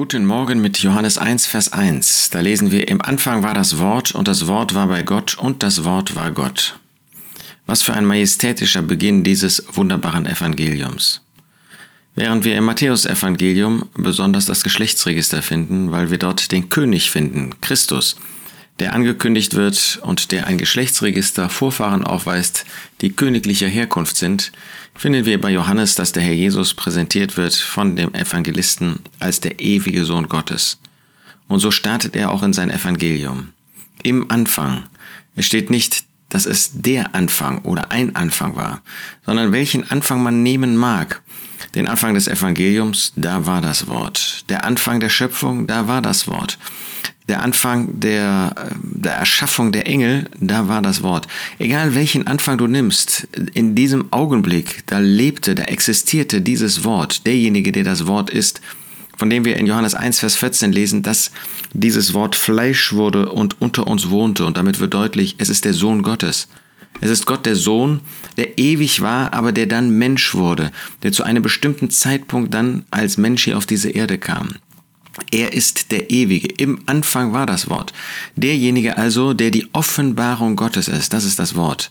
Guten Morgen mit Johannes 1, Vers 1. Da lesen wir, im Anfang war das Wort und das Wort war bei Gott und das Wort war Gott. Was für ein majestätischer Beginn dieses wunderbaren Evangeliums. Während wir im Matthäusevangelium besonders das Geschlechtsregister finden, weil wir dort den König finden, Christus, der angekündigt wird und der ein Geschlechtsregister Vorfahren aufweist, die königlicher Herkunft sind, finden wir bei Johannes, dass der Herr Jesus präsentiert wird von dem Evangelisten als der ewige Sohn Gottes. Und so startet er auch in sein Evangelium. Im Anfang. Es steht nicht, dass es der Anfang oder ein Anfang war, sondern welchen Anfang man nehmen mag. Den Anfang des Evangeliums, da war das Wort. Der Anfang der Schöpfung, da war das Wort der Anfang der, der Erschaffung der Engel, da war das Wort. Egal welchen Anfang du nimmst, in diesem Augenblick, da lebte, da existierte dieses Wort, derjenige, der das Wort ist, von dem wir in Johannes 1, Vers 14 lesen, dass dieses Wort Fleisch wurde und unter uns wohnte. Und damit wird deutlich, es ist der Sohn Gottes. Es ist Gott der Sohn, der ewig war, aber der dann Mensch wurde, der zu einem bestimmten Zeitpunkt dann als Mensch hier auf diese Erde kam. Er ist der Ewige. Im Anfang war das Wort. Derjenige also, der die Offenbarung Gottes ist. Das ist das Wort.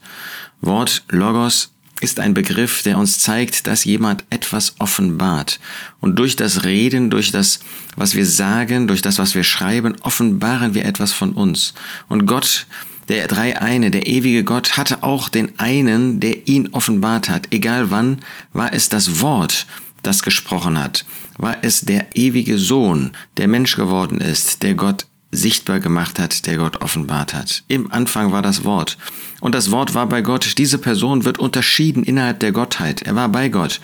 Wort Logos ist ein Begriff, der uns zeigt, dass jemand etwas offenbart. Und durch das Reden, durch das, was wir sagen, durch das, was wir schreiben, offenbaren wir etwas von uns. Und Gott, der drei eine, der ewige Gott, hatte auch den einen, der ihn offenbart hat. Egal wann, war es das Wort, das gesprochen hat, war es der ewige Sohn, der Mensch geworden ist, der Gott sichtbar gemacht hat, der Gott offenbart hat. Im Anfang war das Wort. Und das Wort war bei Gott. Diese Person wird unterschieden innerhalb der Gottheit. Er war bei Gott.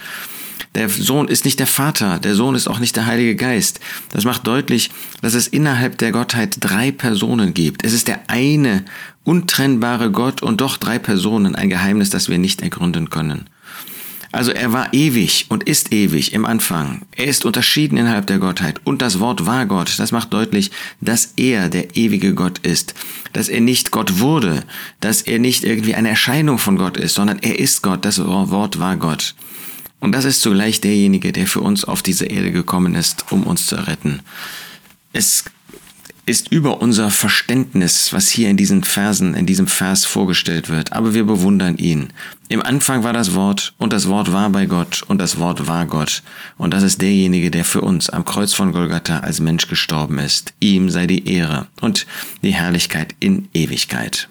Der Sohn ist nicht der Vater, der Sohn ist auch nicht der Heilige Geist. Das macht deutlich, dass es innerhalb der Gottheit drei Personen gibt. Es ist der eine untrennbare Gott und doch drei Personen, ein Geheimnis, das wir nicht ergründen können. Also er war ewig und ist ewig im Anfang. Er ist unterschieden innerhalb der Gottheit. Und das Wort war Gott. Das macht deutlich, dass er der ewige Gott ist. Dass er nicht Gott wurde. Dass er nicht irgendwie eine Erscheinung von Gott ist, sondern er ist Gott. Das Wort war Gott. Und das ist zugleich derjenige, der für uns auf diese Erde gekommen ist, um uns zu retten. Es ist über unser Verständnis, was hier in diesen Versen, in diesem Vers vorgestellt wird. Aber wir bewundern ihn. Im Anfang war das Wort und das Wort war bei Gott und das Wort war Gott. Und das ist derjenige, der für uns am Kreuz von Golgatha als Mensch gestorben ist. Ihm sei die Ehre und die Herrlichkeit in Ewigkeit.